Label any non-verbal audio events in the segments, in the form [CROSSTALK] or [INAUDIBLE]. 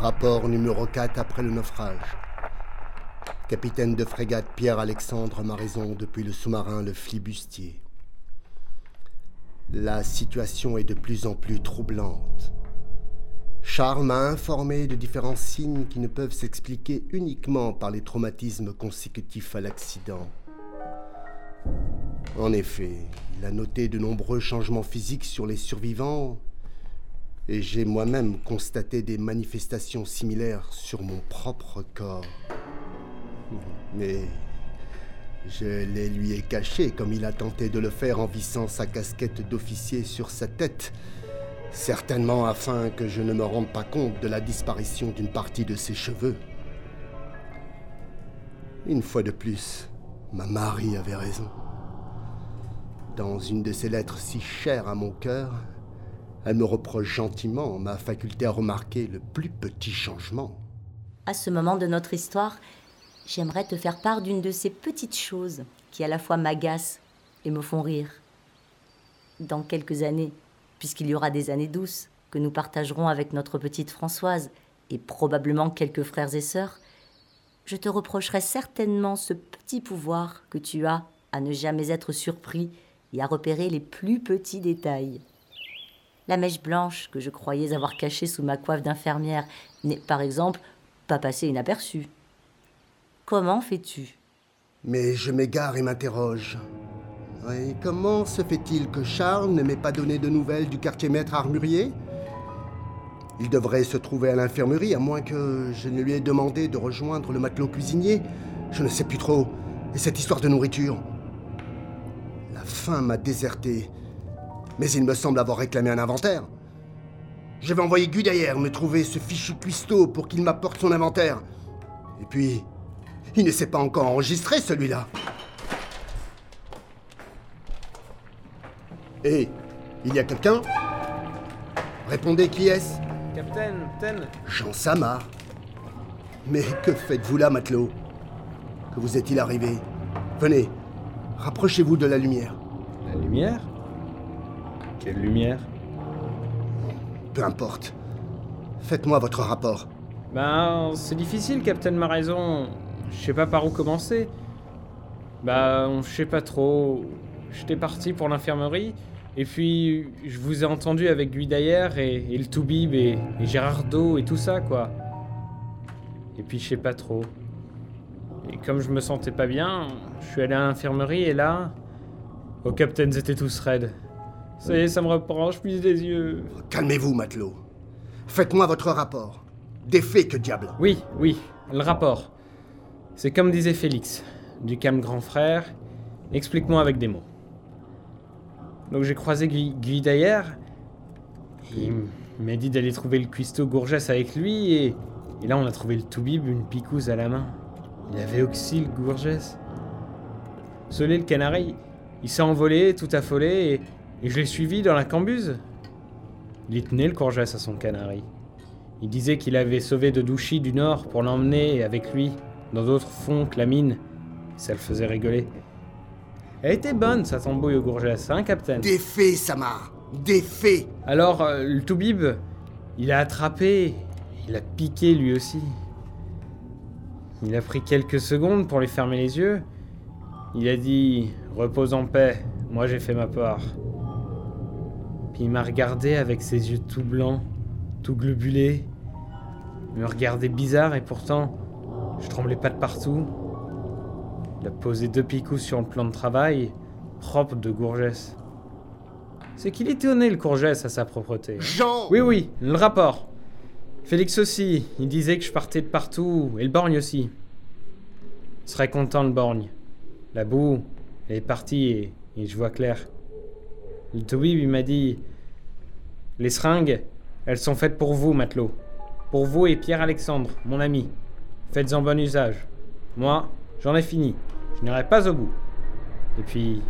Rapport numéro 4 après le naufrage. Capitaine de frégate Pierre-Alexandre Maraison depuis le sous-marin Le Flibustier. La situation est de plus en plus troublante. Charles m'a informé de différents signes qui ne peuvent s'expliquer uniquement par les traumatismes consécutifs à l'accident. En effet, il a noté de nombreux changements physiques sur les survivants et j'ai moi-même constaté des manifestations similaires sur mon propre corps. Mais je les lui ai cachés comme il a tenté de le faire en vissant sa casquette d'officier sur sa tête, certainement afin que je ne me rende pas compte de la disparition d'une partie de ses cheveux. Une fois de plus, ma Marie avait raison. Dans une de ces lettres si chères à mon cœur, elle me reproche gentiment ma faculté à remarquer le plus petit changement. À ce moment de notre histoire, j'aimerais te faire part d'une de ces petites choses qui à la fois m'agacent et me font rire. Dans quelques années, puisqu'il y aura des années douces que nous partagerons avec notre petite Françoise et probablement quelques frères et sœurs, je te reprocherai certainement ce petit pouvoir que tu as à ne jamais être surpris et à repérer les plus petits détails. La mèche blanche que je croyais avoir cachée sous ma coiffe d'infirmière n'est, par exemple, pas passée inaperçue. Comment fais-tu? Mais je m'égare et m'interroge. Oui, comment se fait-il que Charles ne m'ait pas donné de nouvelles du quartier maître armurier? Il devrait se trouver à l'infirmerie, à moins que je ne lui ai demandé de rejoindre le matelot cuisinier. Je ne sais plus trop. Et cette histoire de nourriture? La faim m'a déserté mais il me semble avoir réclamé un inventaire. Je vais envoyer Guy d'ailleurs me trouver ce fichu cuistot pour qu'il m'apporte son inventaire. Et puis, il ne s'est pas encore enregistré celui-là. Hé, il y a quelqu'un? Répondez qui est-ce? Capitaine, Ten. Jean Samar. Mais que faites-vous là, matelot? Que vous est-il arrivé? Venez, rapprochez-vous de la lumière. La lumière? Quelle lumière Peu importe. Faites-moi votre rapport. Ben, c'est difficile, Captain m'a raison. Je sais pas par où commencer. Bah, je sais pas trop. J'étais parti pour l'infirmerie, et puis je vous ai entendu avec Guy d'ailleurs, et, et, le Toubib, et, et Gérardo, et tout ça, quoi. Et puis je sais pas trop. Et comme je me sentais pas bien, je suis allé à l'infirmerie, et là. Vos captains étaient tous raides. Ça y est, ça me reprend, je pisse des yeux. Calmez-vous, matelot. Faites-moi votre rapport. Des faits, que diable Oui, oui, le rapport. C'est comme disait Félix, du calme grand frère, explique-moi avec des mots. Donc j'ai croisé Guy, Guy d'ailleurs. Il m'a dit d'aller trouver le cuistot Gourgès avec lui et, et là on a trouvé le Toubib, une picouse à la main. Il avait aussi le Gourgès. Solé le canari, il s'est envolé, tout affolé, et, et je l'ai suivi dans la cambuse. Il tenait le Gourgès à son canari. Il disait qu'il avait sauvé de Douchy du Nord pour l'emmener avec lui dans d'autres fonds que la mine. Ça le faisait rigoler. Elle était bonne, sa tambouille au Gourgès, hein, Capitaine? Des faits, Samar Des faits Alors, euh, le Toubib, il a attrapé, il a piqué lui aussi. Il a pris quelques secondes pour lui fermer les yeux. Il a dit Repose en paix, moi j'ai fait ma part. Puis il m'a regardé avec ses yeux tout blancs, tout globulés. Il me regardait bizarre et pourtant, je tremblais pas de partout. Il a posé deux picous sur le plan de travail, propre de Gourgès. C'est qu'il était honnête, le Gourgès, à sa propreté. Jean Oui, oui, le rapport. Félix aussi, il disait que je partais de partout, et le borgne aussi. Il serait content, le borgne. La boue, elle est partie et, et je vois clair. Le Toubib, il m'a dit Les seringues, elles sont faites pour vous, matelot. Pour vous et Pierre-Alexandre, mon ami. Faites-en bon usage. Moi, j'en ai fini. Je n'irai pas au bout. Et puis,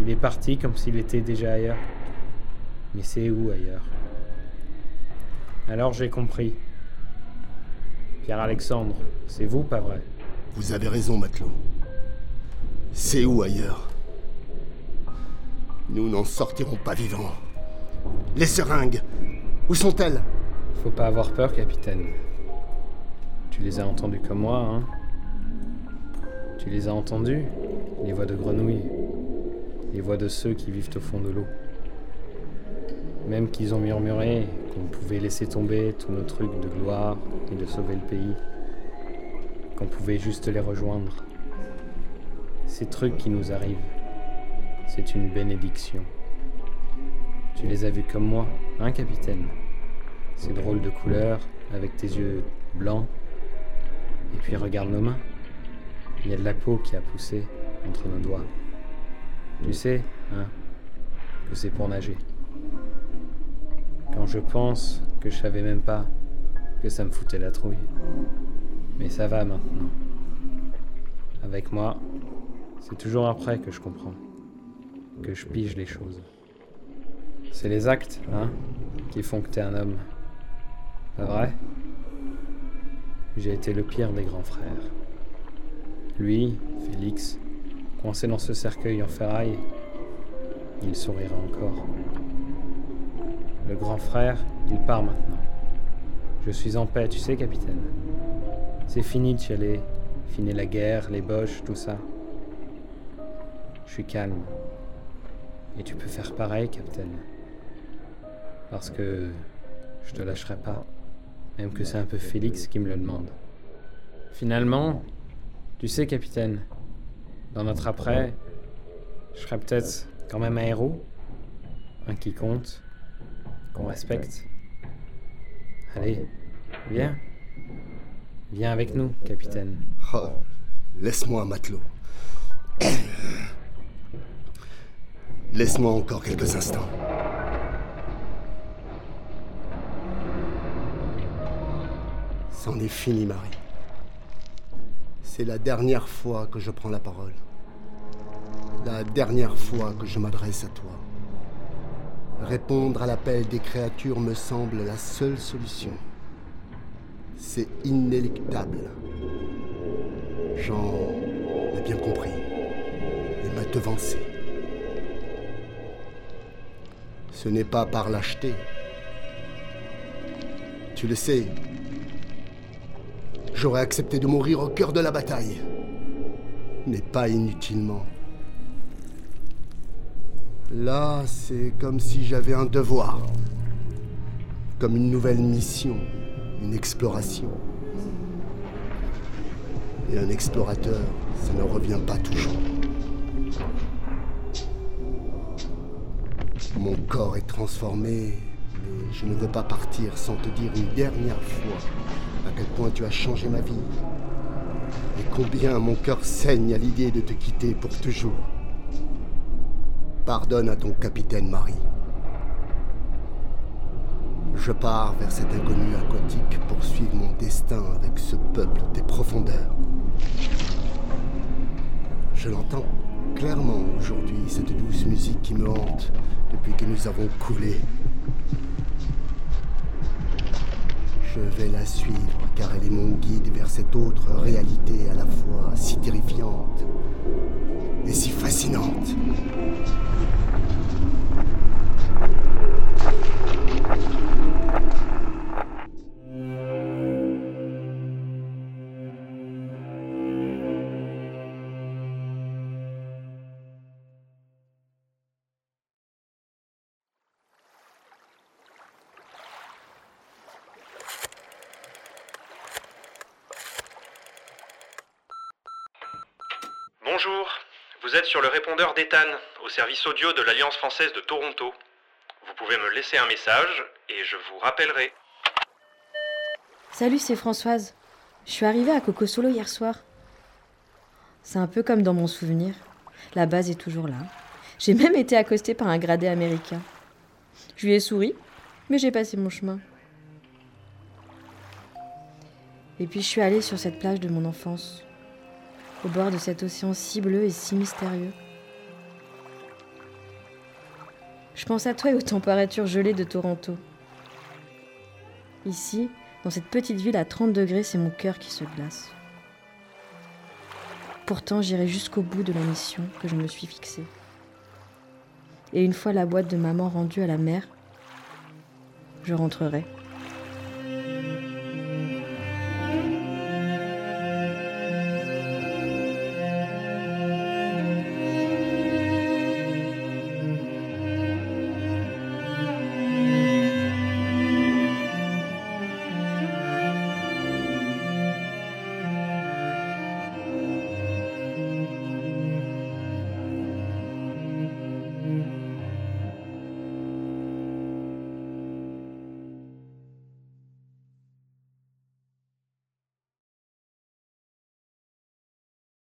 il est parti comme s'il était déjà ailleurs. Mais c'est où ailleurs? Alors j'ai compris. Pierre-Alexandre, c'est vous, pas vrai? Vous avez raison, matelot. C'est où ailleurs? Nous n'en sortirons pas vivants. Les seringues, où sont-elles? Faut pas avoir peur, capitaine. Tu les as entendus comme moi, hein Tu les as entendus Les voix de grenouilles, les voix de ceux qui vivent au fond de l'eau. Même qu'ils ont murmuré qu'on pouvait laisser tomber tous nos trucs de gloire et de sauver le pays, qu'on pouvait juste les rejoindre. Ces trucs qui nous arrivent, c'est une bénédiction. Tu les as vus comme moi, hein, capitaine? Ces drôles de couleurs, avec tes yeux blancs. Et puis regarde nos mains. Il y a de la peau qui a poussé entre nos doigts. Tu sais, hein, que c'est pour nager. Quand je pense que je savais même pas que ça me foutait la trouille. Mais ça va maintenant. Avec moi, c'est toujours après que je comprends, que je pige les choses. C'est les actes, hein, qui font que t'es un homme. Pas vrai? J'ai été le pire des grands frères. Lui, Félix, coincé dans ce cercueil en ferraille, il sourira encore. Le grand frère, il part maintenant. Je suis en paix, tu sais, capitaine. C'est fini de chialer, fini la guerre, les boches, tout ça. Je suis calme. Et tu peux faire pareil, capitaine. Parce que je te lâcherai pas, même que c'est un peu Félix qui me le demande. Finalement, tu sais, capitaine, dans notre après, je serai peut-être quand même un héros, un qui compte, qu'on respecte. Allez, viens. Viens avec nous, capitaine. Oh, laisse-moi, matelot. [COUGHS] Laisse-moi encore quelques instants. C'en est fini, Marie. C'est la dernière fois que je prends la parole. La dernière fois que je m'adresse à toi. Répondre à l'appel des créatures me semble la seule solution. C'est inéluctable. Jean a bien compris et m'a devancé. Ce n'est pas par lâcheté. Tu le sais, j'aurais accepté de mourir au cœur de la bataille, mais pas inutilement. Là, c'est comme si j'avais un devoir, comme une nouvelle mission, une exploration. Et un explorateur, ça ne revient pas toujours. Mon corps est transformé, je ne veux pas partir sans te dire une dernière fois à quel point tu as changé ma vie. Et combien mon cœur saigne à l'idée de te quitter pour toujours. Pardonne à ton capitaine Marie. Je pars vers cet inconnu aquatique pour suivre mon destin avec ce peuple des profondeurs. Je l'entends clairement aujourd'hui, cette douce musique qui me hante depuis que nous avons coulé. Je vais la suivre car elle est mon guide vers cette autre réalité à la fois si terrifiante et si fascinante. Bonjour, vous êtes sur le répondeur d'Ethan, au service audio de l'Alliance française de Toronto. Vous pouvez me laisser un message et je vous rappellerai. Salut, c'est Françoise. Je suis arrivée à Coco Solo hier soir. C'est un peu comme dans mon souvenir. La base est toujours là. J'ai même été accostée par un gradé américain. Je lui ai souri, mais j'ai passé mon chemin. Et puis je suis allée sur cette plage de mon enfance, au bord de cet océan si bleu et si mystérieux. Je pense à toi et aux températures gelées de Toronto. Ici, dans cette petite ville à 30 degrés, c'est mon cœur qui se glace. Pourtant, j'irai jusqu'au bout de la mission que je me suis fixée. Et une fois la boîte de maman rendue à la mer, je rentrerai.